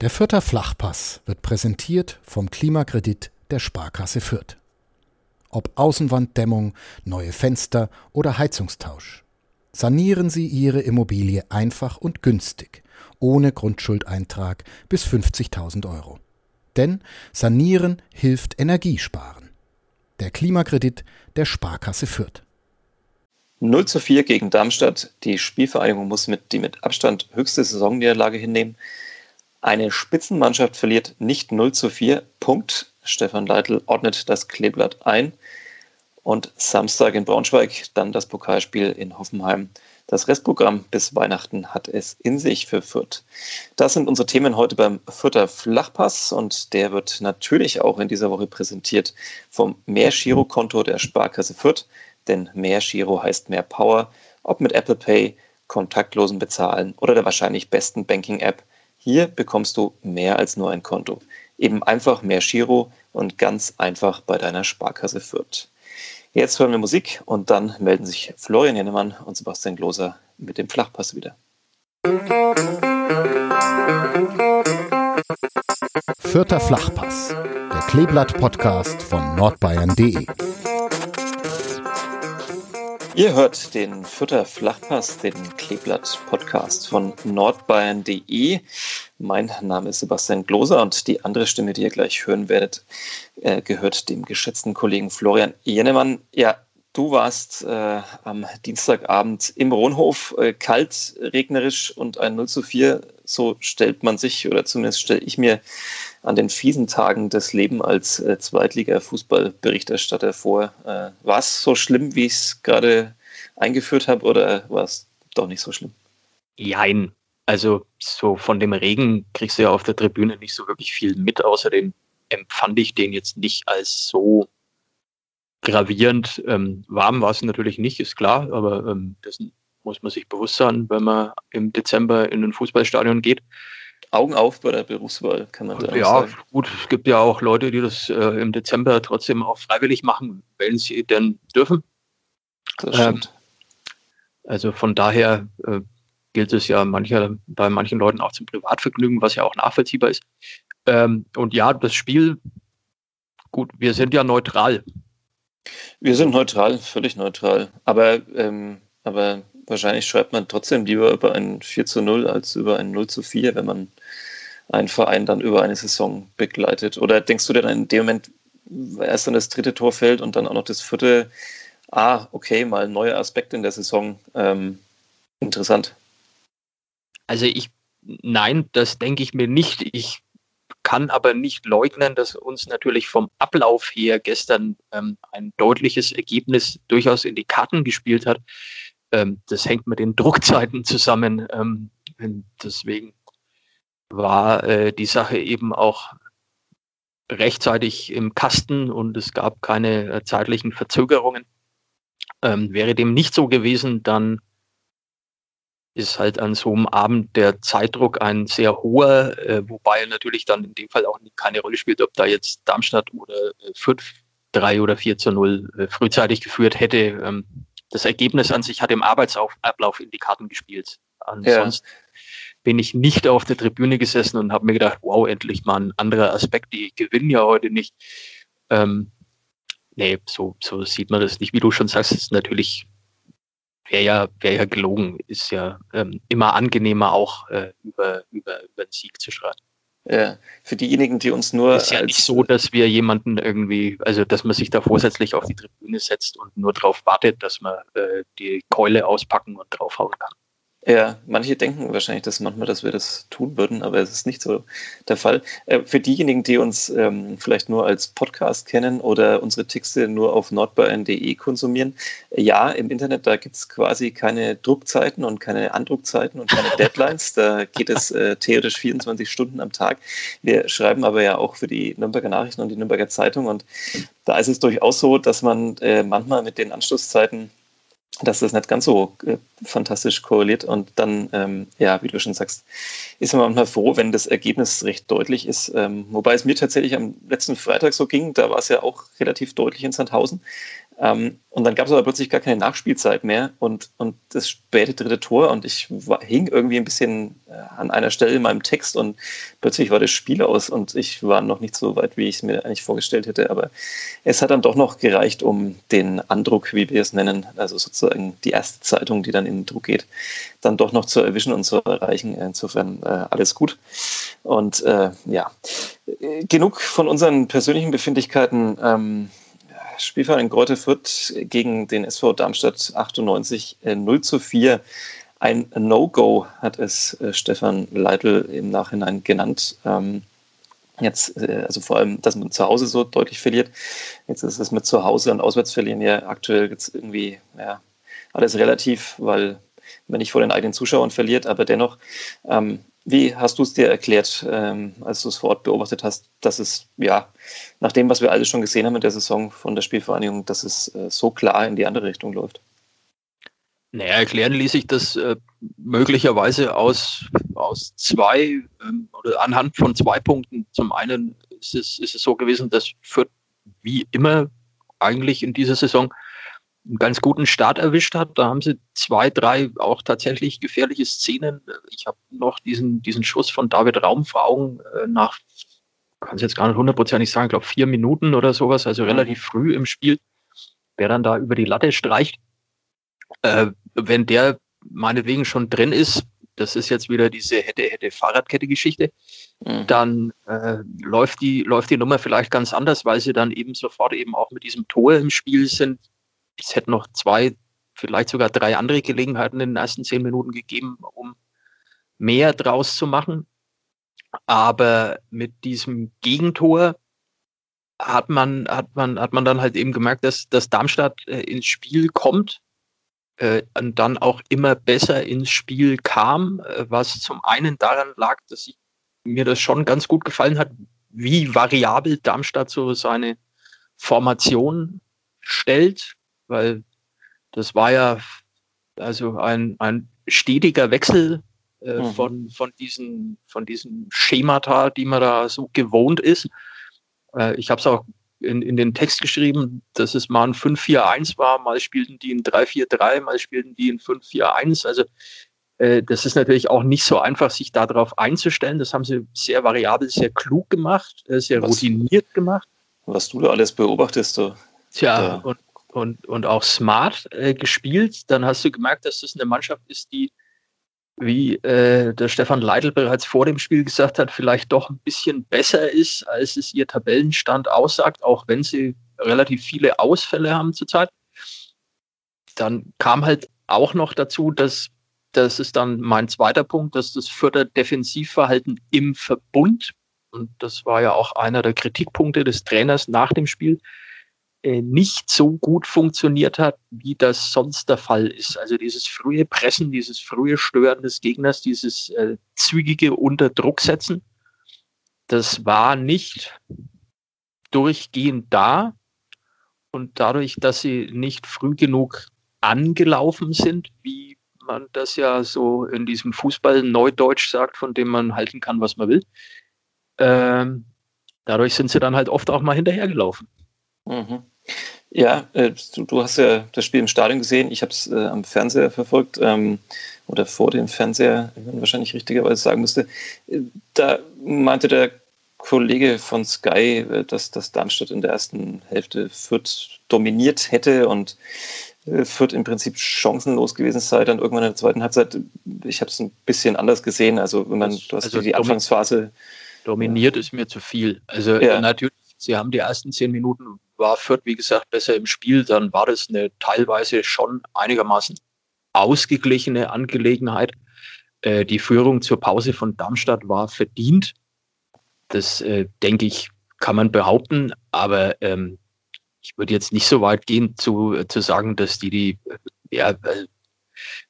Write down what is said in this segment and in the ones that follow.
Der Fürther Flachpass wird präsentiert vom Klimakredit der Sparkasse Fürth. Ob Außenwanddämmung, neue Fenster oder Heizungstausch. Sanieren Sie Ihre Immobilie einfach und günstig, ohne Grundschuldeintrag bis 50.000 Euro. Denn Sanieren hilft Energiesparen. Der Klimakredit der Sparkasse Fürth. 0 zu 4 gegen Darmstadt. Die Spielvereinigung muss mit die mit Abstand höchste Saisonniederlage hinnehmen. Eine Spitzenmannschaft verliert nicht 0 zu 4. Punkt. Stefan Leitl ordnet das Kleeblatt ein. Und Samstag in Braunschweig, dann das Pokalspiel in Hoffenheim. Das Restprogramm bis Weihnachten hat es in sich für Fürth. Das sind unsere Themen heute beim Fürther Flachpass und der wird natürlich auch in dieser Woche präsentiert vom Mehr-Giro-Konto der Sparkasse Fürth. Denn mehr Giro heißt mehr Power, ob mit Apple Pay, kontaktlosen Bezahlen oder der wahrscheinlich besten Banking-App. Hier bekommst du mehr als nur ein Konto. Eben einfach mehr Giro und ganz einfach bei deiner Sparkasse Fürth. Jetzt hören wir Musik und dann melden sich Florian Jennemann und Sebastian Gloser mit dem Flachpass wieder. Vierter Flachpass, der Kleeblatt-Podcast von nordbayern.de. Ihr hört den Fürther Flachpass, den Kleeblatt-Podcast von nordbayern.de. Mein Name ist Sebastian Gloser und die andere Stimme, die ihr gleich hören werdet, äh, gehört dem geschätzten Kollegen Florian Jennemann. Ja, du warst äh, am Dienstagabend im Rohnhof, äh, kalt, regnerisch und ein 0 zu 4. So stellt man sich, oder zumindest stelle ich mir an den fiesen Tagen das Leben als äh, Zweitliga-Fußballberichterstatter vor. Äh, war es so schlimm, wie ich es gerade eingeführt habe, oder war es doch nicht so schlimm? Jein. Also so von dem Regen kriegst du ja auf der Tribüne nicht so wirklich viel mit. Außerdem empfand ich den jetzt nicht als so gravierend. Ähm, warm war es natürlich nicht, ist klar, aber ähm, dessen muss man sich bewusst sein, wenn man im Dezember in ein Fußballstadion geht. Augen auf bei der Berufswahl, kann man da ja, sagen. Ja, gut, es gibt ja auch Leute, die das äh, im Dezember trotzdem auch freiwillig machen, wenn sie denn dürfen. Das stimmt. Ähm, also von daher äh, gilt es ja mancher, bei manchen Leuten auch zum Privatvergnügen, was ja auch nachvollziehbar ist. Ähm, und ja, das Spiel, gut, wir sind ja neutral. Wir sind neutral, völlig neutral. Aber, ähm, aber wahrscheinlich schreibt man trotzdem lieber über ein 4 zu 0 als über ein 0 zu 4, wenn man einen Verein dann über eine Saison begleitet? Oder denkst du denn in dem Moment, erst dann das dritte Tor fällt und dann auch noch das vierte, ah, okay, mal ein neuer Aspekt in der Saison, ähm, interessant? Also ich, nein, das denke ich mir nicht. Ich kann aber nicht leugnen, dass uns natürlich vom Ablauf her gestern ähm, ein deutliches Ergebnis durchaus in die Karten gespielt hat. Ähm, das hängt mit den Druckzeiten zusammen. Ähm, deswegen war äh, die Sache eben auch rechtzeitig im Kasten und es gab keine äh, zeitlichen Verzögerungen. Ähm, wäre dem nicht so gewesen, dann ist halt an so einem Abend der Zeitdruck ein sehr hoher, äh, wobei natürlich dann in dem Fall auch keine Rolle spielt, ob da jetzt Darmstadt oder äh, 5, 3 oder 4 zu 0 äh, frühzeitig geführt hätte. Ähm, das Ergebnis an sich hat im Arbeitsablauf in die Karten gespielt. Ansonsten ja. bin ich nicht auf der Tribüne gesessen und habe mir gedacht, wow, endlich mal ein anderer Aspekt. Die gewinnen ja heute nicht. Ähm, nee, so, so sieht man das nicht. Wie du schon sagst, ist natürlich wäre ja, wär ja gelogen, ist ja ähm, immer angenehmer auch äh, über, über, über den Sieg zu schreiben. Ja, für diejenigen, die uns nur. Es ist ja nicht so, dass wir jemanden irgendwie, also dass man sich da vorsätzlich auf die Tribüne setzt und nur darauf wartet, dass man äh, die Keule auspacken und draufhauen kann. Ja, manche denken wahrscheinlich, dass manchmal, dass wir das tun würden, aber es ist nicht so der Fall. Äh, für diejenigen, die uns ähm, vielleicht nur als Podcast kennen oder unsere Texte nur auf nordbayern.de konsumieren, ja, im Internet, da gibt es quasi keine Druckzeiten und keine Andruckzeiten und keine Deadlines. da geht es äh, theoretisch 24 Stunden am Tag. Wir schreiben aber ja auch für die Nürnberger Nachrichten und die Nürnberger Zeitung und da ist es durchaus so, dass man äh, manchmal mit den Anschlusszeiten dass das nicht ganz so äh, fantastisch korreliert. Und dann, ähm, ja, wie du schon sagst, ist man manchmal froh, wenn das Ergebnis recht deutlich ist. Ähm, wobei es mir tatsächlich am letzten Freitag so ging, da war es ja auch relativ deutlich in Sandhausen. Ähm, und dann gab es aber plötzlich gar keine Nachspielzeit mehr und, und das späte dritte Tor und ich war, hing irgendwie ein bisschen äh, an einer Stelle in meinem Text und plötzlich war das Spiel aus und ich war noch nicht so weit, wie ich es mir eigentlich vorgestellt hätte. Aber es hat dann doch noch gereicht, um den Andruck, wie wir es nennen, also sozusagen die erste Zeitung, die dann in den Druck geht, dann doch noch zu erwischen und zu erreichen. Insofern äh, alles gut. Und äh, ja, genug von unseren persönlichen Befindlichkeiten. Ähm, Spielverein Greuther Fürth gegen den SV Darmstadt 98 äh, 0 zu 4. Ein No-Go hat es äh, Stefan Leitl im Nachhinein genannt. Ähm, jetzt, äh, also vor allem, dass man zu Hause so deutlich verliert. Jetzt ist es mit zu Hause und auswärts verlieren ja aktuell jetzt irgendwie ja, alles relativ, weil man nicht vor den eigenen Zuschauern verliert, aber dennoch ähm, wie hast du es dir erklärt, ähm, als du es vor Ort beobachtet hast, dass es, ja, nach dem, was wir alle schon gesehen haben in der Saison von der Spielvereinigung, dass es äh, so klar in die andere Richtung läuft? Naja, erklären ließ sich das äh, möglicherweise aus, aus zwei ähm, oder anhand von zwei Punkten. Zum einen ist es, ist es so gewesen, dass Fürth wie immer eigentlich in dieser Saison einen ganz guten Start erwischt hat. Da haben sie zwei, drei auch tatsächlich gefährliche Szenen. Ich habe noch diesen, diesen Schuss von David Raum vor Augen äh, nach, kann es jetzt gar nicht hundertprozentig sagen, ich glaube vier Minuten oder sowas, also mhm. relativ früh im Spiel, wer dann da über die Latte streicht. Äh, wenn der meinetwegen schon drin ist, das ist jetzt wieder diese hätte, hätte Fahrradkette-Geschichte, mhm. dann äh, läuft, die, läuft die Nummer vielleicht ganz anders, weil sie dann eben sofort eben auch mit diesem Tor im Spiel sind, es hätte noch zwei, vielleicht sogar drei andere Gelegenheiten in den ersten zehn Minuten gegeben, um mehr draus zu machen. Aber mit diesem Gegentor hat man, hat man, hat man dann halt eben gemerkt, dass, dass Darmstadt äh, ins Spiel kommt äh, und dann auch immer besser ins Spiel kam, äh, was zum einen daran lag, dass ich, mir das schon ganz gut gefallen hat, wie variabel Darmstadt so seine Formation stellt weil das war ja also ein, ein stetiger Wechsel äh, mhm. von, von, diesen, von diesen Schemata, die man da so gewohnt ist. Äh, ich habe es auch in, in den Text geschrieben, dass es mal ein 5-4-1 war, mal spielten die in 3-4-3, mal spielten die in 5-4-1. Also äh, das ist natürlich auch nicht so einfach, sich darauf einzustellen. Das haben sie sehr variabel, sehr klug gemacht, äh, sehr was, routiniert gemacht. Was du da alles beobachtest, so. Tja, und und, und auch smart äh, gespielt, dann hast du gemerkt, dass das eine Mannschaft ist, die, wie äh, der Stefan Leitl bereits vor dem Spiel gesagt hat, vielleicht doch ein bisschen besser ist, als es ihr Tabellenstand aussagt, auch wenn sie relativ viele Ausfälle haben zurzeit. Dann kam halt auch noch dazu, dass das ist dann mein zweiter Punkt, dass das Förder-Defensivverhalten im Verbund, und das war ja auch einer der Kritikpunkte des Trainers nach dem Spiel, nicht so gut funktioniert hat, wie das sonst der Fall ist. Also dieses frühe Pressen, dieses frühe Stören des Gegners, dieses äh, zügige Unterdrucksetzen, das war nicht durchgehend da. Und dadurch, dass sie nicht früh genug angelaufen sind, wie man das ja so in diesem Fußball Neudeutsch sagt, von dem man halten kann, was man will, ähm, dadurch sind sie dann halt oft auch mal hinterhergelaufen. Mhm. Ja, äh, du, du, hast ja das Spiel im Stadion gesehen. Ich habe es äh, am Fernseher verfolgt ähm, oder vor dem Fernseher, wenn man wahrscheinlich richtigerweise sagen müsste. Äh, da meinte der Kollege von Sky, äh, dass, dass Darmstadt in der ersten Hälfte Fürth dominiert hätte und äh, Fürth im Prinzip chancenlos gewesen sei, dann irgendwann in der zweiten Halbzeit. Ich habe es ein bisschen anders gesehen. Also wenn man, du hast also die Anfangsphase. Dominiert ist mir zu viel. Also ja. natürlich, sie haben die ersten zehn Minuten war Fürth, wie gesagt, besser im Spiel, dann war das eine teilweise schon einigermaßen ausgeglichene Angelegenheit. Äh, die Führung zur Pause von Darmstadt war verdient. Das, äh, denke ich, kann man behaupten, aber ähm, ich würde jetzt nicht so weit gehen zu, äh, zu sagen, dass die die, ja,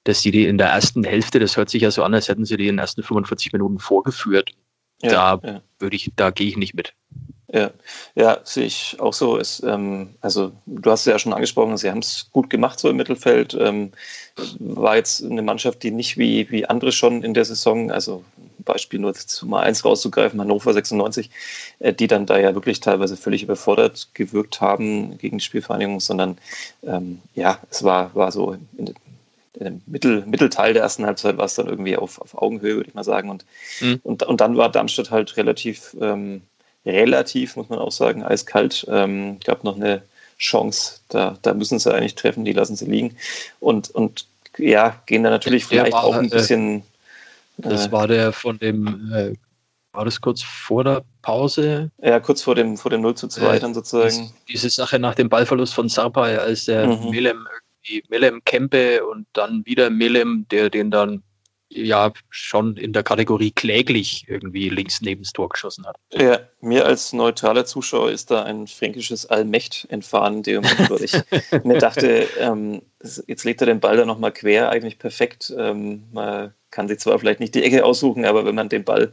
dass die die in der ersten Hälfte, das hört sich ja so an, als hätten sie die in den ersten 45 Minuten vorgeführt. Ja, da ja. würde ich, da gehe ich nicht mit. Ja, ja, sehe ich auch so. Es, ähm, also du hast es ja schon angesprochen, sie haben es gut gemacht so im Mittelfeld. Ähm, war jetzt eine Mannschaft, die nicht wie, wie andere schon in der Saison, also Beispiel nur zu mal eins rauszugreifen, Hannover 96, äh, die dann da ja wirklich teilweise völlig überfordert gewirkt haben gegen die Spielvereinigung, sondern ähm, ja, es war, war so in, im Mittel, Mittelteil der ersten Halbzeit war es dann irgendwie auf, auf Augenhöhe, würde ich mal sagen. Und, mhm. und, und dann war Darmstadt halt relativ ähm, relativ, muss man auch sagen, eiskalt. Ähm, gab noch eine Chance, da, da müssen sie eigentlich treffen, die lassen sie liegen. Und, und ja, gehen da natürlich der vielleicht war, auch ein äh, bisschen. das äh, war der von dem, äh, war das kurz vor der Pause? Ja, kurz vor dem, vor dem 0 zu 2 äh, dann sozusagen. Diese Sache nach dem Ballverlust von Sarpay, als der mhm. Melem, Melem Kempe und dann wieder Melem, der den dann ja schon in der Kategorie kläglich irgendwie links neben das Tor geschossen hat. Ja, mir als neutraler Zuschauer ist da ein fränkisches Allmächt entfahren, dem ich mir dachte, ähm, jetzt legt er den Ball da nochmal quer, eigentlich perfekt. Ähm, man kann sich zwar vielleicht nicht die Ecke aussuchen, aber wenn man den Ball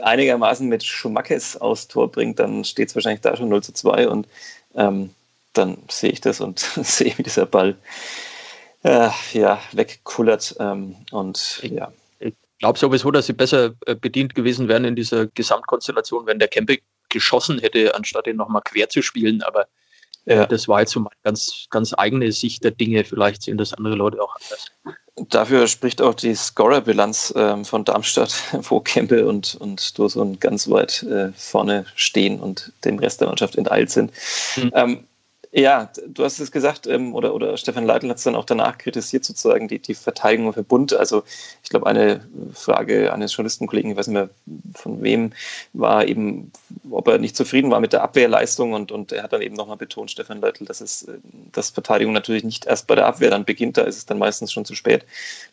einigermaßen mit Schumackes aus Tor bringt, dann steht es wahrscheinlich da schon 0 zu 2 und ähm, dann sehe ich das und sehe, wie dieser Ball äh, ja, wegkullert. Ähm, und ich, ja. Ich glaube sowieso, dass sie besser äh, bedient gewesen wären in dieser Gesamtkonstellation, wenn der Kempe geschossen hätte, anstatt ihn nochmal quer zu spielen. Aber äh, ja. das war jetzt so meine ganz, ganz eigene Sicht der Dinge. Vielleicht sehen das andere Leute auch anders. Dafür spricht auch die Scorer-Bilanz ähm, von Darmstadt, wo Kempe und, und Dursun ganz weit äh, vorne stehen und dem Rest der Mannschaft enteilt sind. Mhm. Ähm, ja, du hast es gesagt, ähm, oder, oder Stefan Leitl hat es dann auch danach kritisiert, sozusagen die, die Verteidigung für Bund. Also ich glaube, eine Frage eines Journalistenkollegen, ich weiß nicht mehr von wem, war eben, ob er nicht zufrieden war mit der Abwehrleistung und, und er hat dann eben nochmal betont, Stefan Leitl, dass es, dass Verteidigung natürlich nicht erst bei der Abwehr dann beginnt, da ist es dann meistens schon zu spät.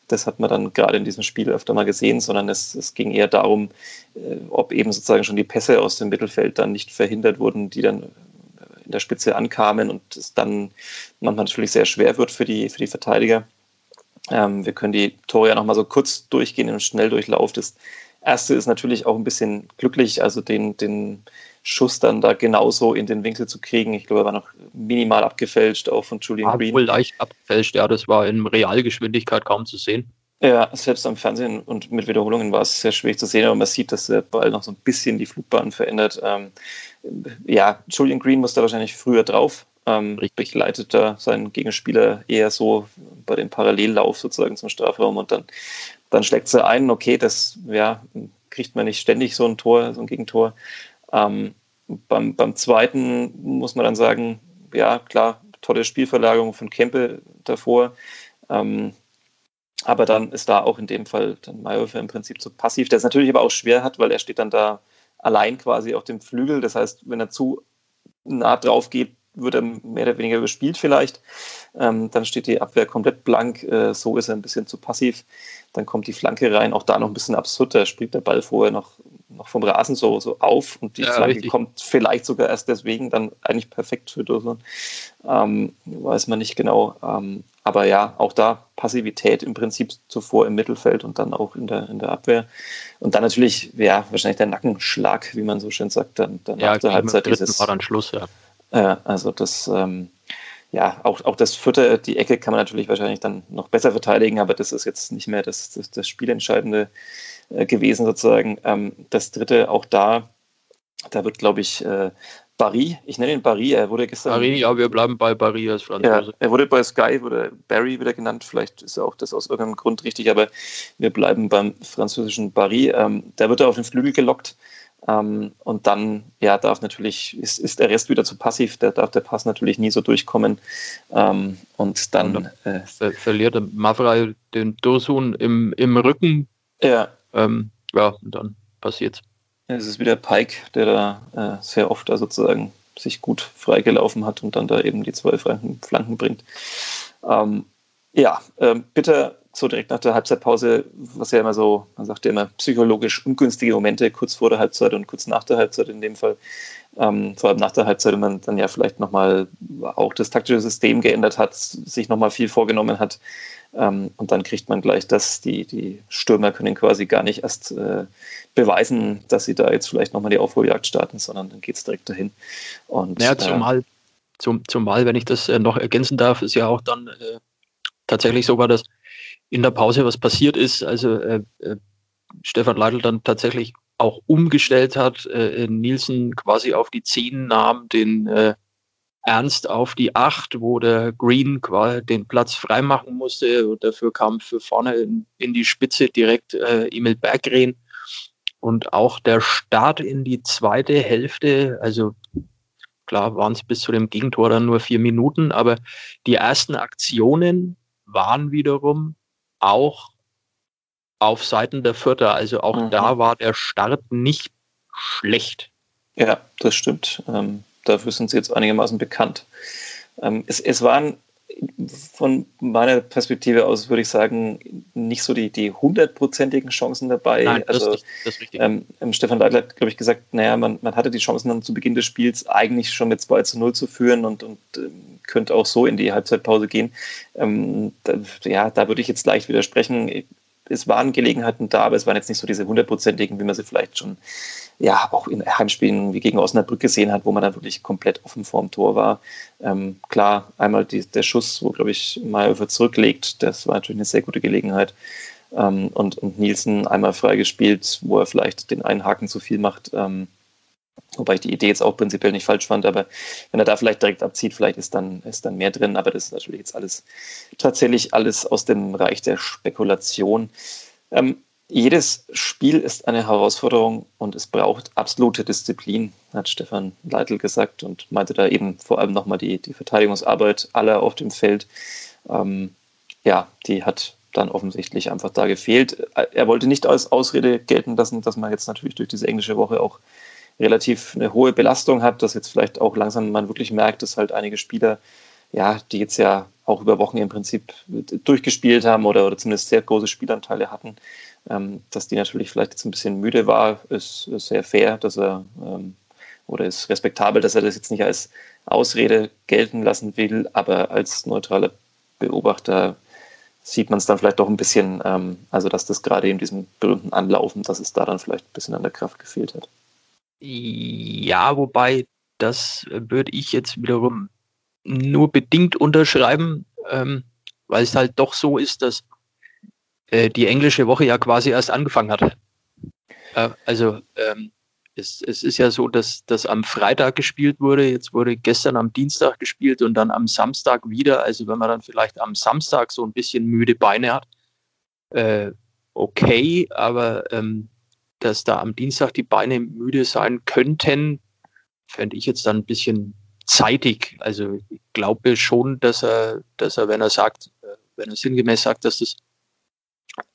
Das hat man dann gerade in diesem Spiel öfter mal gesehen, sondern es, es ging eher darum, äh, ob eben sozusagen schon die Pässe aus dem Mittelfeld dann nicht verhindert wurden, die dann in der Spitze ankamen und es dann manchmal natürlich sehr schwer wird für die, für die Verteidiger. Ähm, wir können die Tore ja nochmal so kurz durchgehen im Schnelldurchlauf. Das erste ist natürlich auch ein bisschen glücklich, also den, den Schuss dann da genauso in den Winkel zu kriegen. Ich glaube, er war noch minimal abgefälscht, auch von Julian war Green. Wohl leicht abgefälscht, ja, das war in Realgeschwindigkeit kaum zu sehen. Ja, selbst am Fernsehen und mit Wiederholungen war es sehr schwierig zu sehen, aber man sieht, dass der Ball noch so ein bisschen die Flugbahn verändert. Ähm, ja, Julian Green muss da wahrscheinlich früher drauf. Ähm, Richtig leitet da seinen Gegenspieler eher so bei dem Parallellauf sozusagen zum Strafraum und dann, dann schlägt sie ein. Okay, das ja, kriegt man nicht ständig so ein Tor, so ein Gegentor. Ähm, beim, beim zweiten muss man dann sagen, ja, klar, tolle Spielverlagerung von Kempe davor. Ähm, aber dann ist da auch in dem Fall dann Mayhofer im Prinzip zu passiv, der es natürlich aber auch schwer hat, weil er steht dann da allein quasi auf dem Flügel. Das heißt, wenn er zu nah drauf geht, wird er mehr oder weniger überspielt vielleicht. Ähm, dann steht die Abwehr komplett blank. Äh, so ist er ein bisschen zu passiv. Dann kommt die Flanke rein. Auch da noch ein bisschen absurd. Da springt der Ball vorher noch, noch vom Rasen so, so auf und die ja, Flanke richtig. kommt vielleicht sogar erst deswegen dann eigentlich perfekt für Dürson. Ähm, weiß man nicht genau. Ähm, aber ja, auch da Passivität im Prinzip zuvor im Mittelfeld und dann auch in der, in der Abwehr. Und dann natürlich, ja, wahrscheinlich der Nackenschlag, wie man so schön sagt, dann, dann ja, nach der Halbzeit. Dieses, war dann Schluss, ja. Äh, also das, ähm, ja, auch, auch das vierte, die Ecke kann man natürlich wahrscheinlich dann noch besser verteidigen, aber das ist jetzt nicht mehr das, das, das Spielentscheidende äh, gewesen sozusagen. Ähm, das dritte, auch da, da wird, glaube ich, äh, Barry, ich nenne ihn Barry, er wurde gestern. Barry, ja, wir bleiben bei Barry als Franzose. Ja, er wurde bei Sky, wurde Barry wieder genannt, vielleicht ist auch das aus irgendeinem Grund richtig, aber wir bleiben beim französischen Barry. Ähm, der wird da auf den Flügel gelockt ähm, und dann ja, darf natürlich, ist, ist der Rest wieder zu passiv, da darf der Pass natürlich nie so durchkommen. Ähm, und dann. Und dann äh, verliert Mavrai den Dosun im, im Rücken. Ja. Ähm, ja, und dann passiert's. Es ist wieder Pike, der da äh, sehr oft da sozusagen sich gut freigelaufen hat und dann da eben die zwei Flanken, bringt. Ähm, ja, ähm, bitte so direkt nach der Halbzeitpause, was ja immer so, man sagt ja immer psychologisch ungünstige Momente kurz vor der Halbzeit und kurz nach der Halbzeit in dem Fall. Ähm, vor allem nach der Halbzeit, wenn man dann ja vielleicht nochmal auch das taktische System geändert hat, sich nochmal viel vorgenommen hat. Ähm, und dann kriegt man gleich das, die, die Stürmer können quasi gar nicht erst äh, beweisen, dass sie da jetzt vielleicht nochmal die Aufholjagd starten, sondern dann geht es direkt dahin. Und, ja, zumal, äh, zum, zumal, wenn ich das äh, noch ergänzen darf, ist ja auch dann äh, tatsächlich sogar, dass in der Pause was passiert ist. Also äh, äh, Stefan Leitl dann tatsächlich auch umgestellt hat, äh, Nielsen quasi auf die 10 nahm, den äh, Ernst auf die 8, wo der Green quasi den Platz freimachen musste. Und dafür kam für vorne in, in die Spitze direkt äh, Emil Berggren. Und auch der Start in die zweite Hälfte, also klar waren es bis zu dem Gegentor dann nur vier Minuten, aber die ersten Aktionen waren wiederum auch auf Seiten der Vierter. Also auch mhm. da war der Start nicht schlecht. Ja, das stimmt. Ähm, dafür sind sie jetzt einigermaßen bekannt. Ähm, es, es waren von meiner Perspektive aus, würde ich sagen, nicht so die, die hundertprozentigen Chancen dabei. Nein, das also, ist, das ist richtig. Ähm, ähm, Stefan Leitler hat, glaube ich, gesagt, naja, man, man hatte die Chancen dann zu Beginn des Spiels eigentlich schon mit 2 zu 0 zu führen und, und ähm, könnte auch so in die Halbzeitpause gehen. Ähm, da, ja, da würde ich jetzt leicht widersprechen. Es waren Gelegenheiten da, aber es waren jetzt nicht so diese hundertprozentigen, wie man sie vielleicht schon ja auch in Heimspielen wie gegen Osnabrück gesehen hat, wo man dann wirklich komplett offen vorm Tor war. Ähm, klar, einmal die, der Schuss, wo, glaube ich, Mayhofer zurücklegt, das war natürlich eine sehr gute Gelegenheit. Ähm, und, und Nielsen einmal freigespielt, wo er vielleicht den einen Haken zu viel macht. Ähm, wobei ich die Idee jetzt auch prinzipiell nicht falsch fand, aber wenn er da vielleicht direkt abzieht, vielleicht ist dann, ist dann mehr drin, aber das ist natürlich jetzt alles tatsächlich alles aus dem Reich der Spekulation. Ähm, jedes Spiel ist eine Herausforderung und es braucht absolute Disziplin, hat Stefan Leitl gesagt und meinte da eben vor allem nochmal die, die Verteidigungsarbeit aller auf dem Feld. Ähm, ja, die hat dann offensichtlich einfach da gefehlt. Er wollte nicht als Ausrede gelten lassen, dass man jetzt natürlich durch diese englische Woche auch relativ eine hohe Belastung hat, dass jetzt vielleicht auch langsam man wirklich merkt, dass halt einige Spieler, ja, die jetzt ja auch über Wochen im Prinzip durchgespielt haben oder, oder zumindest sehr große Spielanteile hatten, ähm, dass die natürlich vielleicht jetzt ein bisschen müde war, ist, ist sehr fair, dass er ähm, oder ist respektabel, dass er das jetzt nicht als Ausrede gelten lassen will, aber als neutraler Beobachter sieht man es dann vielleicht doch ein bisschen, ähm, also dass das gerade in diesem berühmten Anlaufen, dass es da dann vielleicht ein bisschen an der Kraft gefehlt hat. Ja, wobei das würde ich jetzt wiederum nur bedingt unterschreiben, ähm, weil es halt doch so ist, dass äh, die englische Woche ja quasi erst angefangen hat. Äh, also ähm, es, es, ist ja so, dass das am Freitag gespielt wurde, jetzt wurde gestern am Dienstag gespielt und dann am Samstag wieder. Also wenn man dann vielleicht am Samstag so ein bisschen müde Beine hat, äh, okay, aber ähm, dass da am Dienstag die Beine müde sein könnten, fände ich jetzt dann ein bisschen zeitig. Also ich glaube schon, dass er, dass er, wenn er sagt, äh, wenn er sinngemäß sagt, dass das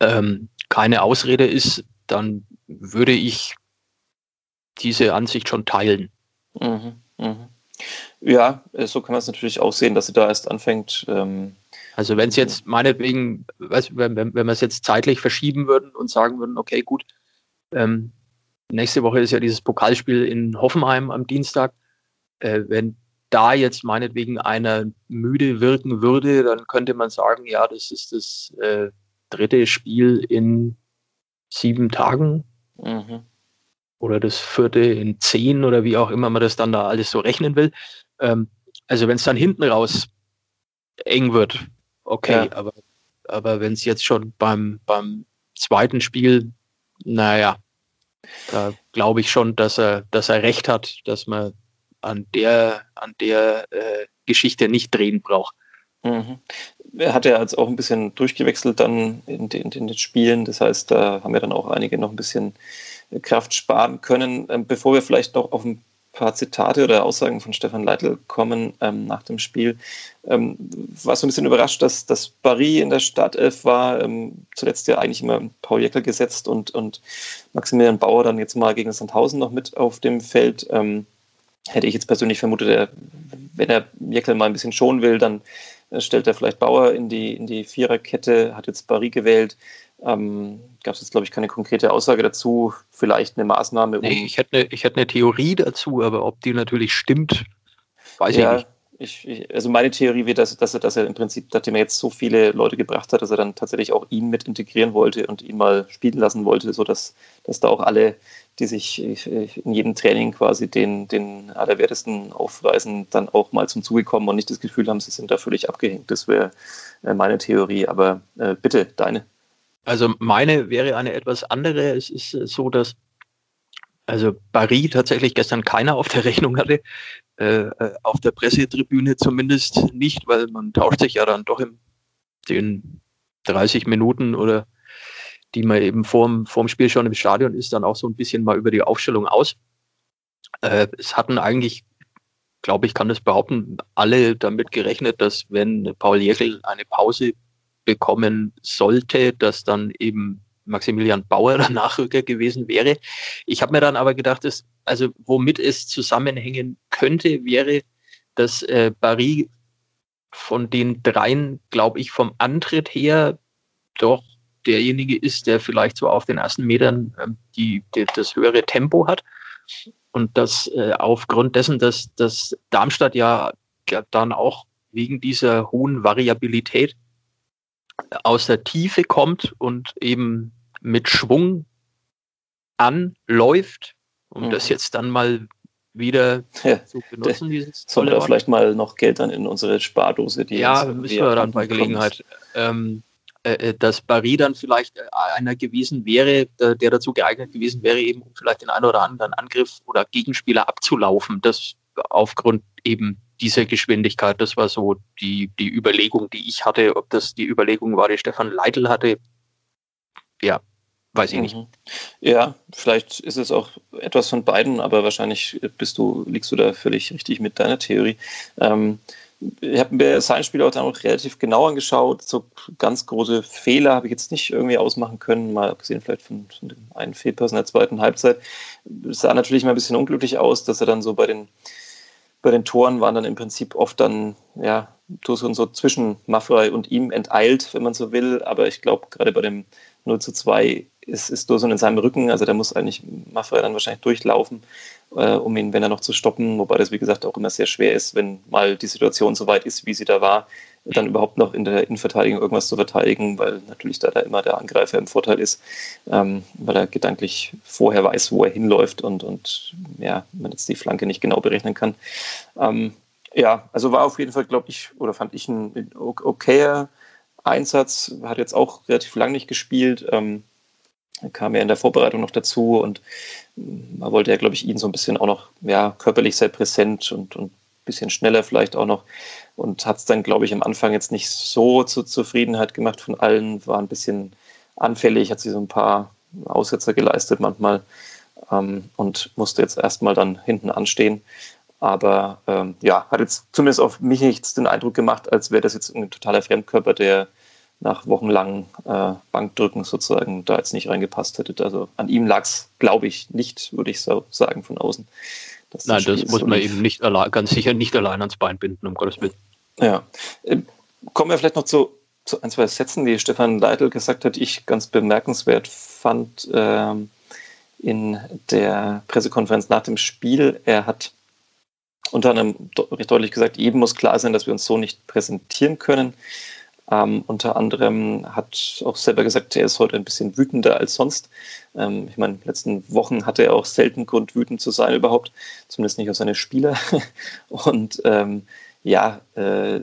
ähm, keine Ausrede ist, dann würde ich diese Ansicht schon teilen. Mhm, mh. Ja, so kann man es natürlich auch sehen, dass sie da erst anfängt. Ähm, also wenn es jetzt meinetwegen, wenn, wenn, wenn wir es jetzt zeitlich verschieben würden und sagen würden, okay, gut, ähm, nächste Woche ist ja dieses Pokalspiel in Hoffenheim am Dienstag. Äh, wenn da jetzt meinetwegen einer müde wirken würde, dann könnte man sagen, ja, das ist das äh, dritte Spiel in sieben Tagen. Mhm. Oder das vierte in zehn oder wie auch immer man das dann da alles so rechnen will. Ähm, also wenn es dann hinten raus eng wird, okay, ja. aber, aber wenn es jetzt schon beim, beim zweiten Spiel, naja, da glaube ich schon, dass er, dass er recht hat, dass man an der, an der äh, Geschichte nicht drehen braucht. Mhm. Er hat ja jetzt auch ein bisschen durchgewechselt dann in den, in den, Spielen. Das heißt, da haben wir dann auch einige noch ein bisschen Kraft sparen können. Ähm, bevor wir vielleicht noch auf ein paar Zitate oder Aussagen von Stefan Leitl kommen ähm, nach dem Spiel, ähm, war so ein bisschen überrascht, dass, dass Barry in der Startelf war. Ähm, zuletzt ja eigentlich immer Paul Jäckel gesetzt und, und Maximilian Bauer dann jetzt mal gegen Sandhausen noch mit auf dem Feld. Ähm, hätte ich jetzt persönlich vermutet, er, wenn er Jäckel mal ein bisschen schonen will, dann äh, stellt er vielleicht Bauer in die, in die Viererkette, hat jetzt Barry gewählt. Ähm, Gab es jetzt, glaube ich, keine konkrete Aussage dazu, vielleicht eine Maßnahme. Um nee, ich hätte eine, ich hätte eine Theorie dazu, aber ob die natürlich stimmt, weiß ja, ich nicht. Ich, ich, also meine Theorie wird, dass, dass, er, dass er im Prinzip, nachdem er jetzt so viele Leute gebracht hat, dass er dann tatsächlich auch ihn mit integrieren wollte und ihn mal spielen lassen wollte, sodass dass da auch alle, die sich in jedem Training quasi den, den Allerwertesten aufweisen, dann auch mal zum Zuge kommen und nicht das Gefühl haben, sie sind da völlig abgehängt. Das wäre äh, meine Theorie. Aber äh, bitte, deine. Also meine wäre eine etwas andere. Es ist äh, so, dass also Barry tatsächlich gestern keiner auf der Rechnung hatte. Äh, äh, auf der Pressetribüne zumindest nicht, weil man tauscht sich ja dann doch in den 30 Minuten oder die man eben vorm, vorm Spiel schon im Stadion ist, dann auch so ein bisschen mal über die Aufstellung aus. Äh, es hatten eigentlich, glaube ich, kann das behaupten, alle damit gerechnet, dass wenn Paul Jäckel eine Pause bekommen sollte, dass dann eben Maximilian Bauer der Nachrücker gewesen wäre. Ich habe mir dann aber gedacht, dass, also womit es zusammenhängen könnte, wäre, dass äh, Barry von den dreien, glaube ich, vom Antritt her doch derjenige ist, der vielleicht so auf den ersten Metern äh, die, die, das höhere Tempo hat. Und das äh, aufgrund dessen, dass, dass Darmstadt ja dann auch wegen dieser hohen Variabilität aus der Tiefe kommt und eben mit Schwung anläuft, um mhm. das jetzt dann mal wieder ja, zu benutzen. Dieses Sollen wir vielleicht mal noch Geld dann in unsere Spardose, die Ja, müssen wir dann bei Gelegenheit. Ähm, äh, äh, dass Barry dann vielleicht äh, einer gewesen wäre, der, der dazu geeignet gewesen wäre, eben um vielleicht den einen oder anderen Angriff oder Gegenspieler abzulaufen. Das aufgrund eben dieser Geschwindigkeit, das war so die, die Überlegung, die ich hatte. Ob das die Überlegung war, die Stefan Leitl hatte, ja, weiß ich nicht. Mhm. Ja, vielleicht ist es auch etwas von beiden, aber wahrscheinlich bist du, liegst du da völlig richtig mit deiner Theorie. Ähm, ich habe mir sein Spiel auch dann auch relativ genau angeschaut. So ganz große Fehler habe ich jetzt nicht irgendwie ausmachen können, mal abgesehen vielleicht von, von dem einen Fehlpass in der zweiten Halbzeit. Es sah natürlich mal ein bisschen unglücklich aus, dass er dann so bei den bei den Toren waren dann im Prinzip oft dann, ja, so, so zwischen Maffrey und ihm enteilt, wenn man so will. Aber ich glaube, gerade bei dem 0 zu 2 ist, ist Dosun in seinem Rücken, also der muss eigentlich Maffrey dann wahrscheinlich durchlaufen, äh, um ihn, wenn er noch zu stoppen, wobei das wie gesagt auch immer sehr schwer ist, wenn mal die Situation so weit ist, wie sie da war, dann überhaupt noch in der Innenverteidigung irgendwas zu verteidigen, weil natürlich da, da immer der Angreifer im Vorteil ist, ähm, weil er gedanklich vorher weiß, wo er hinläuft und, und ja, man jetzt die Flanke nicht genau berechnen kann. Ähm, ja, also war auf jeden Fall, glaube ich, oder fand ich ein okayer Einsatz, hat jetzt auch relativ lang nicht gespielt. Ähm, kam ja in der Vorbereitung noch dazu und man wollte ja, glaube ich, ihn so ein bisschen auch noch ja, körperlich sehr präsent und, ein bisschen schneller vielleicht auch noch und hat es dann, glaube ich, am Anfang jetzt nicht so zur Zufriedenheit gemacht von allen, war ein bisschen anfällig, hat sie so ein paar Aussetzer geleistet manchmal ähm, und musste jetzt erstmal dann hinten anstehen. Aber ähm, ja, hat jetzt zumindest auf mich nicht den Eindruck gemacht, als wäre das jetzt ein totaler Fremdkörper, der nach wochenlangen äh, Bankdrücken sozusagen da jetzt nicht reingepasst hätte. Also an ihm lag es, glaube ich, nicht, würde ich so sagen, von außen. Nein, das muss man eben nicht allein, ganz sicher nicht allein ans Bein binden, um Gottes Willen. Ja. Ähm, kommen wir vielleicht noch zu, zu ein, zwei Sätzen, die Stefan Leitl gesagt hat, die ich ganz bemerkenswert fand ähm, in der Pressekonferenz nach dem Spiel. Er hat unter anderem recht deutlich gesagt, eben muss klar sein, dass wir uns so nicht präsentieren können. Ähm, unter anderem hat auch selber gesagt, er ist heute ein bisschen wütender als sonst. Ähm, ich meine, in den letzten Wochen hatte er auch selten Grund, wütend zu sein überhaupt, zumindest nicht auf seine Spieler. Und ähm, ja, äh,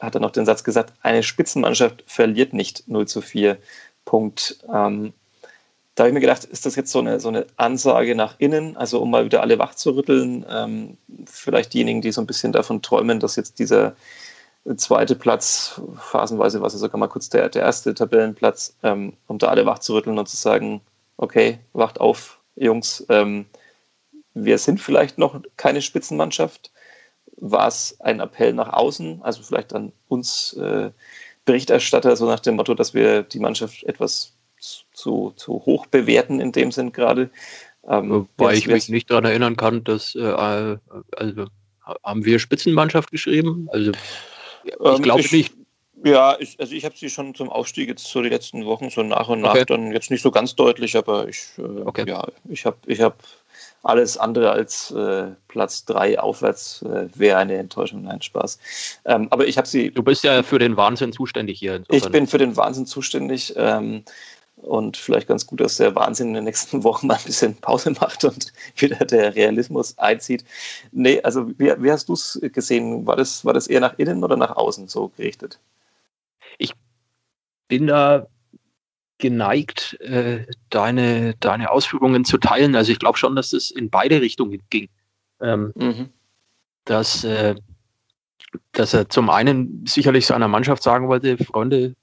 hat er noch den Satz gesagt, eine Spitzenmannschaft verliert nicht 0 zu 4. Punkt. Ähm, da habe ich mir gedacht, ist das jetzt so eine, so eine Ansage nach innen, also um mal wieder alle wach zu rütteln? Ähm, vielleicht diejenigen, die so ein bisschen davon träumen, dass jetzt dieser zweite Platz, phasenweise war es sogar mal kurz der, der erste Tabellenplatz, ähm, um da alle wach zu rütteln und zu sagen, okay, wacht auf, Jungs, ähm, wir sind vielleicht noch keine Spitzenmannschaft. War es ein Appell nach außen, also vielleicht an uns äh, Berichterstatter, so nach dem Motto, dass wir die Mannschaft etwas zu, zu hoch bewerten in dem Sinn gerade? Ähm, Wobei ich mich nicht daran erinnern kann, dass äh, also haben wir Spitzenmannschaft geschrieben? Also ich ähm, glaube nicht. Ja, ich, also ich habe sie schon zum Aufstieg jetzt so die letzten Wochen so nach und nach okay. dann jetzt nicht so ganz deutlich, aber ich, äh, okay. ja, ich habe ich hab alles andere als äh, Platz 3 aufwärts äh, wäre eine Enttäuschung. Nein, Spaß. Ähm, aber ich habe sie. Du bist ja für den Wahnsinn zuständig hier. Insofern. Ich bin für den Wahnsinn zuständig. Ähm, und vielleicht ganz gut, dass der Wahnsinn in den nächsten Wochen mal ein bisschen Pause macht und wieder der Realismus einzieht. Nee, also wie, wie hast du es gesehen? War das, war das eher nach innen oder nach außen so gerichtet? Ich bin da geneigt, äh, deine, deine Ausführungen zu teilen. Also ich glaube schon, dass es in beide Richtungen ging. Ähm, mhm. dass, äh, dass er zum einen sicherlich seiner Mannschaft sagen wollte, Freunde,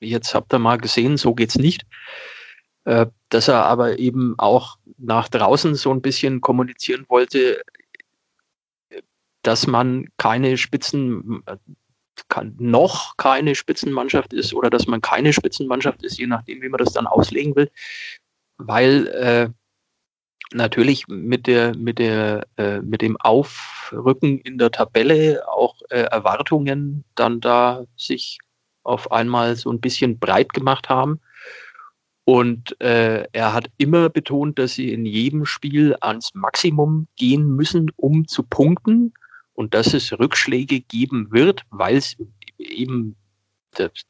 jetzt habt ihr mal gesehen, so geht's nicht. Äh, dass er aber eben auch nach draußen so ein bisschen kommunizieren wollte, dass man keine Spitzen, kann, noch keine Spitzenmannschaft ist oder dass man keine Spitzenmannschaft ist, je nachdem, wie man das dann auslegen will, weil äh, natürlich mit der mit der äh, mit dem Aufrücken in der Tabelle auch äh, Erwartungen dann da sich auf einmal so ein bisschen breit gemacht haben. Und äh, er hat immer betont, dass sie in jedem Spiel ans Maximum gehen müssen, um zu punkten und dass es Rückschläge geben wird, weil es eben,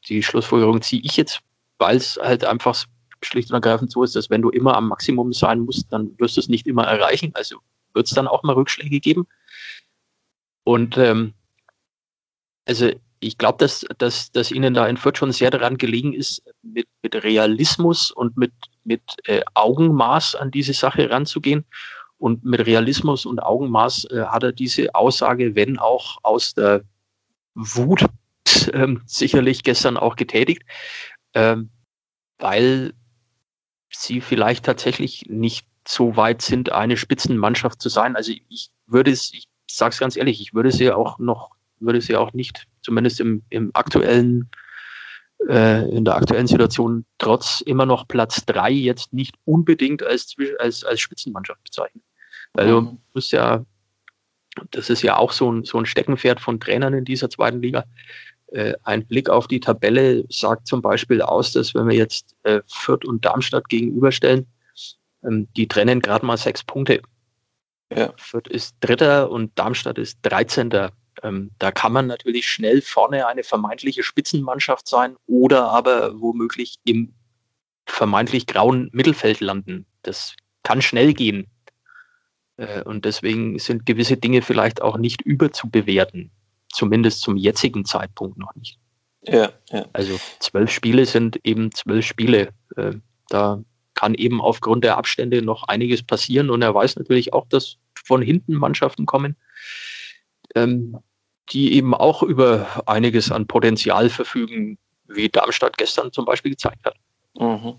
die Schlussfolgerung ziehe ich jetzt, weil es halt einfach schlicht und ergreifend so ist, dass wenn du immer am Maximum sein musst, dann wirst du es nicht immer erreichen. Also wird es dann auch mal Rückschläge geben. Und ähm, also ich glaube, dass, dass, dass Ihnen da in Fürth schon sehr daran gelegen ist, mit, mit Realismus und mit, mit äh, Augenmaß an diese Sache ranzugehen. Und mit Realismus und Augenmaß äh, hat er diese Aussage, wenn auch aus der Wut, äh, sicherlich gestern auch getätigt, ähm, weil sie vielleicht tatsächlich nicht so weit sind, eine Spitzenmannschaft zu sein. Also ich würde es, ich sage es ganz ehrlich, ich würde sie auch noch würde sie auch nicht, zumindest im, im aktuellen, äh, in der aktuellen Situation, trotz immer noch Platz drei jetzt nicht unbedingt als, als, als Spitzenmannschaft bezeichnen. Also mhm. muss ja, das ist ja auch so ein, so ein Steckenpferd von Trainern in dieser zweiten Liga. Äh, ein Blick auf die Tabelle sagt zum Beispiel aus, dass wenn wir jetzt äh, Fürth und Darmstadt gegenüberstellen, ähm, die trennen gerade mal sechs Punkte. Ja. Fürth ist Dritter und Darmstadt ist Dreizehnter. Ähm, da kann man natürlich schnell vorne eine vermeintliche Spitzenmannschaft sein oder aber womöglich im vermeintlich grauen Mittelfeld landen. Das kann schnell gehen. Äh, und deswegen sind gewisse Dinge vielleicht auch nicht überzubewerten. Zumindest zum jetzigen Zeitpunkt noch nicht. Ja, ja. Also zwölf Spiele sind eben zwölf Spiele. Äh, da kann eben aufgrund der Abstände noch einiges passieren. Und er weiß natürlich auch, dass von hinten Mannschaften kommen, ähm, die eben auch über einiges an Potenzial verfügen, wie Darmstadt gestern zum Beispiel gezeigt hat. Mhm.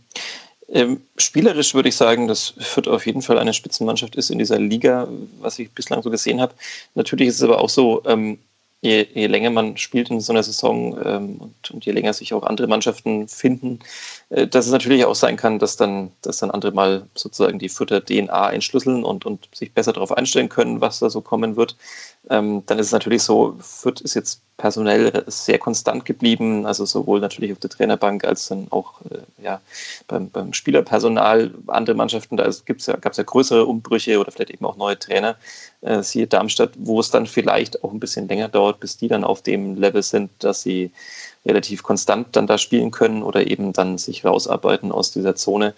Ähm, spielerisch würde ich sagen, dass Fürth auf jeden Fall eine Spitzenmannschaft ist in dieser Liga, was ich bislang so gesehen habe. Natürlich ist es aber auch so, ähm, je, je länger man spielt in so einer Saison ähm, und, und, je länger sich auch andere Mannschaften finden, äh, dass es natürlich auch sein kann, dass dann, dass dann andere mal sozusagen die Futter DNA entschlüsseln und, und sich besser darauf einstellen können, was da so kommen wird. Ähm, dann ist es natürlich so, Fürth ist jetzt personell sehr konstant geblieben, also sowohl natürlich auf der Trainerbank als dann auch äh, ja, beim, beim Spielerpersonal. Andere Mannschaften, da ja, gab es ja größere Umbrüche oder vielleicht eben auch neue Trainer, äh, siehe Darmstadt, wo es dann vielleicht auch ein bisschen länger dauert, bis die dann auf dem Level sind, dass sie relativ konstant dann da spielen können oder eben dann sich rausarbeiten aus dieser Zone,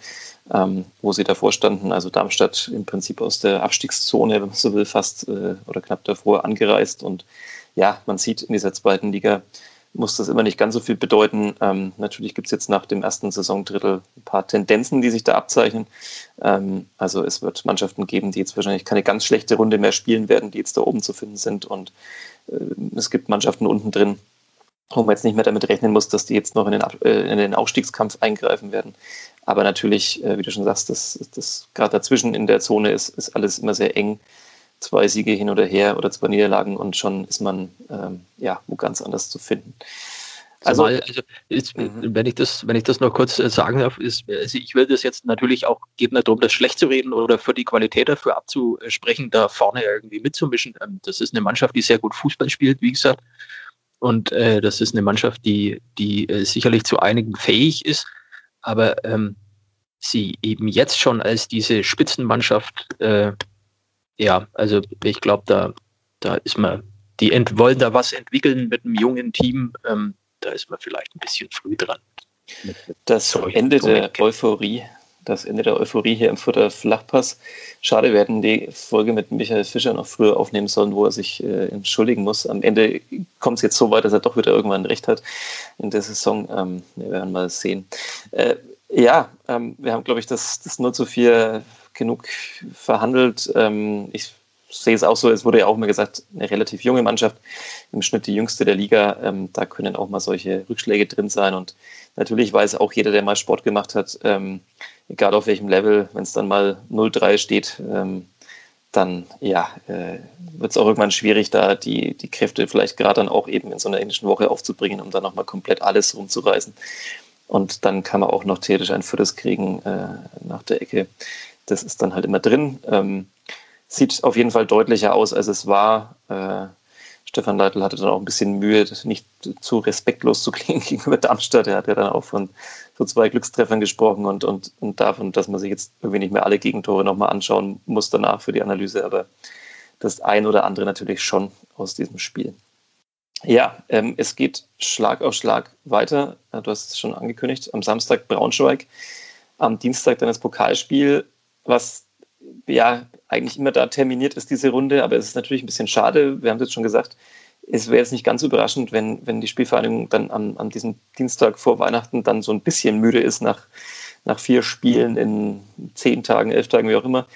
ähm, wo sie davor standen. Also Darmstadt im Prinzip aus der Abstiegszone, wenn man so will, fast äh, oder knapp davor angereist. Und ja, man sieht in dieser zweiten Liga, muss das immer nicht ganz so viel bedeuten. Ähm, natürlich gibt es jetzt nach dem ersten Saisondrittel ein paar Tendenzen, die sich da abzeichnen. Ähm, also es wird Mannschaften geben, die jetzt wahrscheinlich keine ganz schlechte Runde mehr spielen werden, die jetzt da oben zu finden sind. Und äh, es gibt Mannschaften unten drin, wo man jetzt nicht mehr damit rechnen muss, dass die jetzt noch in den, äh, in den Aufstiegskampf eingreifen werden. Aber natürlich, äh, wie du schon sagst, das, das gerade dazwischen in der Zone ist, ist alles immer sehr eng. Zwei Siege hin oder her oder zwei Niederlagen und schon ist man ähm, ja wo ganz anders zu finden. Also, also ist, mhm. wenn ich das, wenn ich das noch kurz äh, sagen darf, ist, also ich will das jetzt natürlich auch, geht nicht darum, das schlecht zu reden oder für die Qualität dafür abzusprechen, da vorne irgendwie mitzumischen. Ähm, das ist eine Mannschaft, die sehr gut Fußball spielt, wie gesagt. Und äh, das ist eine Mannschaft, die, die äh, sicherlich zu einigen fähig ist. Aber ähm, sie eben jetzt schon als diese Spitzenmannschaft, äh, ja, also ich glaube, da, da ist man, die wollen da was entwickeln mit einem jungen Team, ähm, da ist man vielleicht ein bisschen früh dran. Das Ende der Euphorie das Ende der Euphorie hier im Futter Flachpass. Schade, wir hätten die Folge mit Michael Fischer noch früher aufnehmen sollen, wo er sich äh, entschuldigen muss. Am Ende kommt es jetzt so weit, dass er doch wieder irgendwann recht hat in der Saison. Ähm, wir werden mal sehen. Äh, ja, ähm, wir haben, glaube ich, das, das 0 zu 4 genug verhandelt. Ähm, ich sehe es auch so, es wurde ja auch immer gesagt, eine relativ junge Mannschaft, im Schnitt die jüngste der Liga. Ähm, da können auch mal solche Rückschläge drin sein. Und natürlich weiß auch jeder, der mal Sport gemacht hat, ähm, egal auf welchem Level, wenn es dann mal 0-3 steht, ähm, dann ja, äh, wird es auch irgendwann schwierig, da die, die Kräfte vielleicht gerade dann auch eben in so einer englischen Woche aufzubringen, um dann nochmal komplett alles rumzureißen. Und dann kann man auch noch theoretisch ein Viertes kriegen äh, nach der Ecke. Das ist dann halt immer drin. Ähm, sieht auf jeden Fall deutlicher aus, als es war. Äh, Stefan Leitl hatte dann auch ein bisschen Mühe, nicht zu respektlos zu klingen gegenüber Darmstadt. Er hat ja dann auch von so zwei Glückstreffern gesprochen und, und, und davon, dass man sich jetzt irgendwie nicht mehr alle Gegentore nochmal anschauen muss danach für die Analyse, aber das ein oder andere natürlich schon aus diesem Spiel. Ja, ähm, es geht Schlag auf Schlag weiter. Du hast es schon angekündigt. Am Samstag Braunschweig, am Dienstag dann das Pokalspiel, was ja eigentlich immer da terminiert ist, diese Runde. Aber es ist natürlich ein bisschen schade. Wir haben es jetzt schon gesagt, es wäre jetzt nicht ganz überraschend, wenn, wenn die Spielvereinigung dann an, an diesem Dienstag vor Weihnachten dann so ein bisschen müde ist nach, nach vier Spielen in zehn Tagen, elf Tagen, wie auch immer.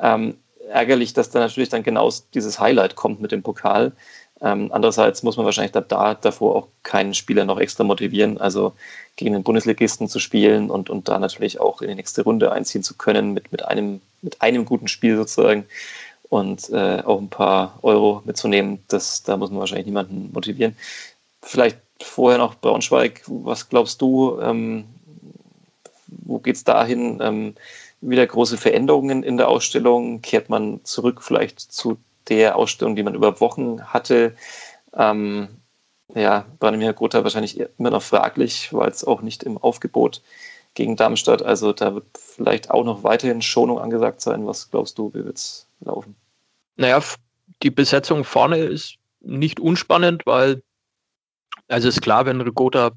Ähm, ärgerlich, dass da natürlich dann genau dieses Highlight kommt mit dem Pokal. Ähm, andererseits muss man wahrscheinlich da, da, davor auch keinen Spieler noch extra motivieren, also gegen den Bundesligisten zu spielen und, und da natürlich auch in die nächste Runde einziehen zu können mit, mit, einem, mit einem guten Spiel sozusagen und äh, auch ein paar Euro mitzunehmen. Das, da muss man wahrscheinlich niemanden motivieren. Vielleicht vorher noch Braunschweig. Was glaubst du, ähm, wo geht es dahin? Ähm, wieder große Veränderungen in der Ausstellung? Kehrt man zurück vielleicht zu der Ausstellung, die man über Wochen hatte? Ähm, ja, Branimir Gotha wahrscheinlich immer noch fraglich, weil es auch nicht im Aufgebot gegen Darmstadt. Also da wird vielleicht auch noch weiterhin Schonung angesagt sein. Was glaubst du, wie wird es laufen? Naja, die Besetzung vorne ist nicht unspannend, weil also ist klar, wenn Rigota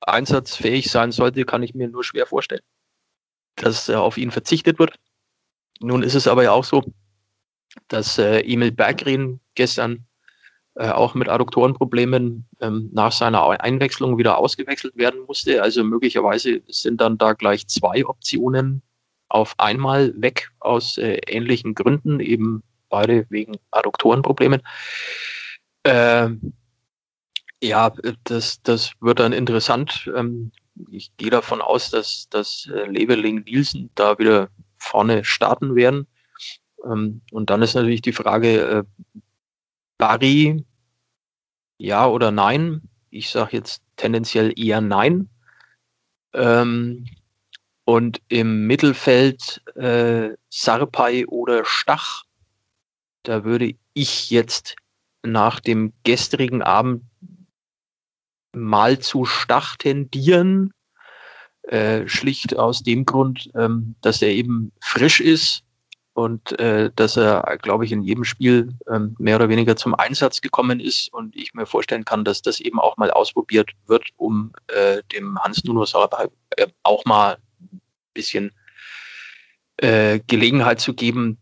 einsatzfähig sein sollte, kann ich mir nur schwer vorstellen, dass auf ihn verzichtet wird. Nun ist es aber ja auch so, dass äh, Emil Berggren gestern äh, auch mit Adduktorenproblemen ähm, nach seiner Einwechslung wieder ausgewechselt werden musste. Also möglicherweise sind dann da gleich zwei Optionen auf einmal weg aus äh, ähnlichen Gründen, eben beide wegen Adduktorenproblemen. Äh, ja, das, das wird dann interessant. Ähm, ich gehe davon aus, dass, dass äh, Leveling Nielsen da wieder vorne starten werden. Ähm, und dann ist natürlich die Frage, äh, Barry, ja oder nein? Ich sage jetzt tendenziell eher nein. Ähm, und im Mittelfeld äh, Sarpai oder Stach, da würde ich jetzt nach dem gestrigen Abend mal zu Stach tendieren. Äh, schlicht aus dem Grund, ähm, dass er eben frisch ist und äh, dass er, glaube ich, in jedem Spiel ähm, mehr oder weniger zum Einsatz gekommen ist und ich mir vorstellen kann, dass das eben auch mal ausprobiert wird, um äh, dem Hans Nuno Sauerberg äh, auch mal ein bisschen äh, Gelegenheit zu geben,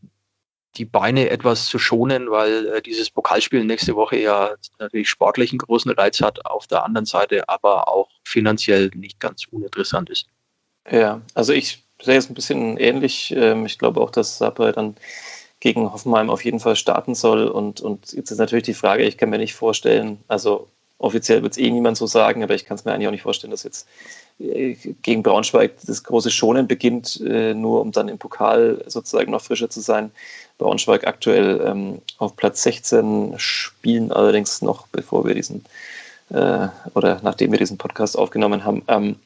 die Beine etwas zu schonen, weil äh, dieses Pokalspiel nächste Woche ja natürlich sportlich einen großen Reiz hat, auf der anderen Seite aber auch finanziell nicht ganz uninteressant ist. Ja, also ich sehe es ein bisschen ähnlich. Ähm, ich glaube auch, dass Sappe dann gegen Hoffenheim auf jeden Fall starten soll. Und, und jetzt ist natürlich die Frage, ich kann mir nicht vorstellen, also offiziell wird es eh niemand so sagen, aber ich kann es mir eigentlich auch nicht vorstellen, dass jetzt äh, gegen Braunschweig das große Schonen beginnt, äh, nur um dann im Pokal sozusagen noch frischer zu sein. Braunschweig aktuell ähm, auf Platz 16, spielen allerdings noch, bevor wir diesen äh, oder nachdem wir diesen Podcast aufgenommen haben. Ähm,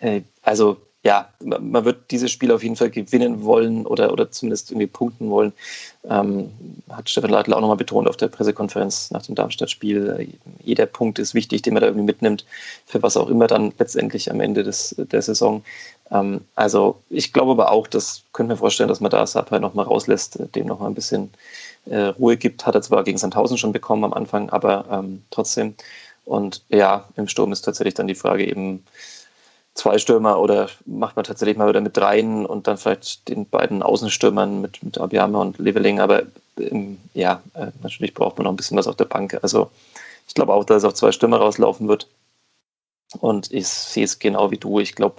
äh, also ja, man wird dieses Spiel auf jeden Fall gewinnen wollen oder, oder zumindest irgendwie punkten wollen. Ähm, hat Stefan Leitl auch nochmal betont auf der Pressekonferenz nach dem Darmstadt-Spiel. Jeder Punkt ist wichtig, den man da irgendwie mitnimmt, für was auch immer dann letztendlich am Ende des, der Saison. Ähm, also ich glaube aber auch, das können wir vorstellen, dass man da Sapai nochmal rauslässt, dem nochmal ein bisschen äh, Ruhe gibt. Hat er zwar gegen Sandhausen schon bekommen am Anfang, aber ähm, trotzdem. Und ja, im Sturm ist tatsächlich dann die Frage eben, zwei Stürmer oder macht man tatsächlich mal wieder mit dreien und dann vielleicht den beiden Außenstürmern mit, mit Abiyama und Leveling. Aber ähm, ja, äh, natürlich braucht man noch ein bisschen was auf der Bank. Also ich glaube auch, dass es auf zwei Stürmer rauslaufen wird. Und ich sehe es genau wie du. Ich glaube,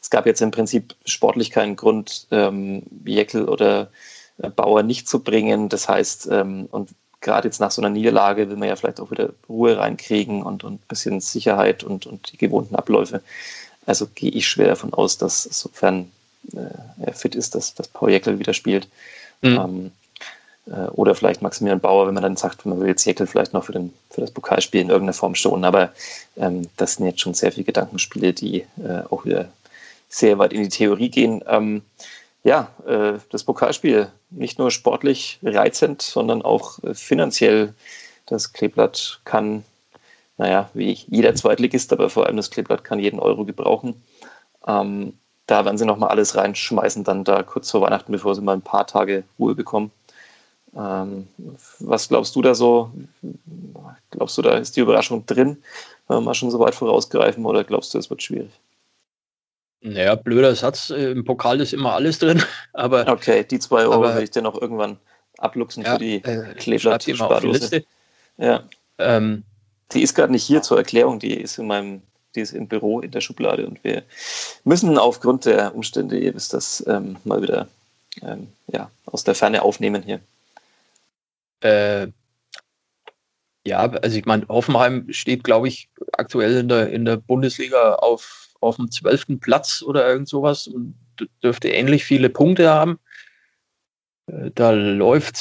es gab jetzt im Prinzip sportlich keinen Grund, ähm, Jekyll oder äh, Bauer nicht zu bringen. Das heißt, ähm, und gerade jetzt nach so einer Niederlage will man ja vielleicht auch wieder Ruhe reinkriegen und, und ein bisschen Sicherheit und, und die gewohnten Abläufe. Also gehe ich schwer davon aus, dass sofern äh, er fit ist, dass, dass Paul Jäckel wieder spielt. Mhm. Ähm, äh, oder vielleicht Maximilian Bauer, wenn man dann sagt, man will jetzt Jäckel vielleicht noch für, den, für das Pokalspiel in irgendeiner Form schonen. Aber ähm, das sind jetzt schon sehr viele Gedankenspiele, die äh, auch wieder sehr weit in die Theorie gehen. Ähm, ja, äh, das Pokalspiel nicht nur sportlich reizend, sondern auch äh, finanziell. Das Kleeblatt kann naja, wie jeder Zweitligist, aber vor allem das Kleeblatt kann jeden Euro gebrauchen. Ähm, da werden sie nochmal alles reinschmeißen, dann da kurz vor Weihnachten, bevor sie mal ein paar Tage Ruhe bekommen. Ähm, was glaubst du da so? Glaubst du, da ist die Überraschung drin, wenn wir mal schon so weit vorausgreifen, oder glaubst du, es wird schwierig? Naja, blöder Satz. Im Pokal ist immer alles drin. Aber, okay, die zwei Euro aber, will ich dir noch irgendwann abluchsen ja, für die äh, Kleeblatt-Spardose. Ja. Ähm, die ist gerade nicht hier zur Erklärung, die ist in meinem, die ist im Büro in der Schublade und wir müssen aufgrund der Umstände, ihr wisst das, ähm, mal wieder ähm, ja, aus der Ferne aufnehmen hier. Äh, ja, also ich meine, Hoffenheim steht, glaube ich, aktuell in der, in der Bundesliga auf, auf dem zwölften Platz oder irgend sowas und dürfte ähnlich viele Punkte haben. Äh, da läuft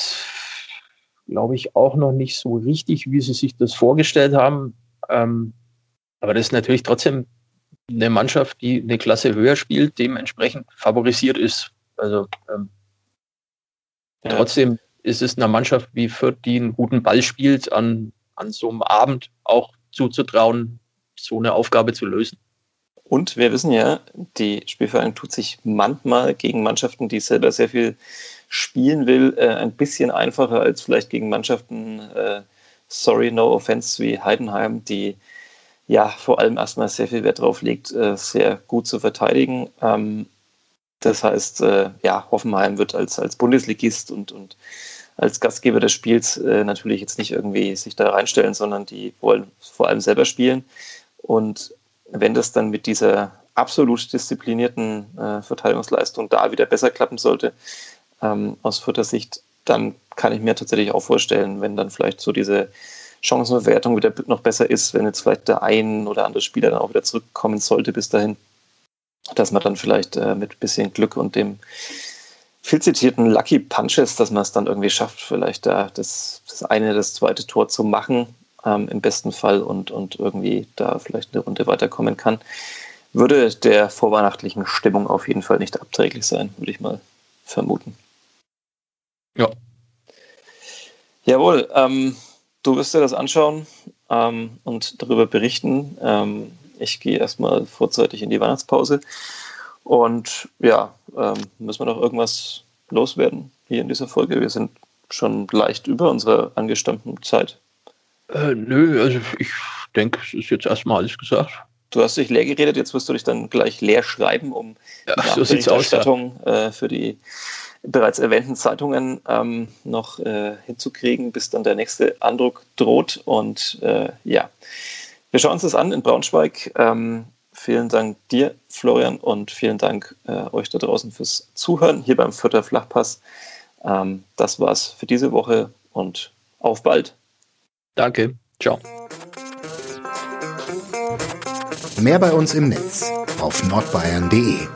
glaube ich, auch noch nicht so richtig, wie sie sich das vorgestellt haben. Ähm, aber das ist natürlich trotzdem eine Mannschaft, die eine Klasse höher spielt, dementsprechend favorisiert ist. Also ähm, ja. trotzdem ist es einer Mannschaft wie Fürth, die einen guten Ball spielt, an, an so einem Abend auch zuzutrauen, so eine Aufgabe zu lösen. Und wir wissen ja, die Spielvereinigung tut sich manchmal gegen Mannschaften, die selber sehr viel spielen will, äh, ein bisschen einfacher als vielleicht gegen Mannschaften, äh, sorry, no offense, wie Heidenheim, die ja vor allem erstmal sehr viel Wert drauf legt, äh, sehr gut zu verteidigen. Ähm, das heißt, äh, ja, Hoffenheim wird als, als Bundesligist und, und als Gastgeber des Spiels äh, natürlich jetzt nicht irgendwie sich da reinstellen, sondern die wollen vor allem selber spielen. Und wenn das dann mit dieser absolut disziplinierten äh, Verteidigungsleistung da wieder besser klappen sollte, ähm, aus vierter Sicht, dann kann ich mir tatsächlich auch vorstellen, wenn dann vielleicht so diese Chancenbewertung wieder noch besser ist, wenn jetzt vielleicht der ein oder andere Spieler dann auch wieder zurückkommen sollte bis dahin, dass man dann vielleicht äh, mit ein bisschen Glück und dem viel zitierten Lucky Punches, dass man es dann irgendwie schafft, vielleicht da das, das eine, das zweite Tor zu machen, ähm, im besten Fall und, und irgendwie da vielleicht eine Runde weiterkommen kann, würde der vorweihnachtlichen Stimmung auf jeden Fall nicht abträglich sein, würde ich mal vermuten. Ja. Jawohl, ähm, du wirst dir das anschauen ähm, und darüber berichten. Ähm, ich gehe erstmal vorzeitig in die Weihnachtspause. Und ja, ähm, müssen wir noch irgendwas loswerden hier in dieser Folge? Wir sind schon leicht über unserer angestammten Zeit. Äh, nö, also ich denke, es ist jetzt erstmal alles gesagt. Du hast dich leer geredet, jetzt wirst du dich dann gleich leer schreiben, um ja, so sieht's aus, ja. äh, für die bereits erwähnten Zeitungen ähm, noch äh, hinzukriegen, bis dann der nächste Andruck droht. Und äh, ja, wir schauen uns das an in Braunschweig. Ähm, vielen Dank dir, Florian, und vielen Dank äh, euch da draußen fürs Zuhören hier beim Vierter Flachpass. Ähm, das war's für diese Woche und auf bald. Danke. Ciao. Mehr bei uns im Netz auf nordbayern.de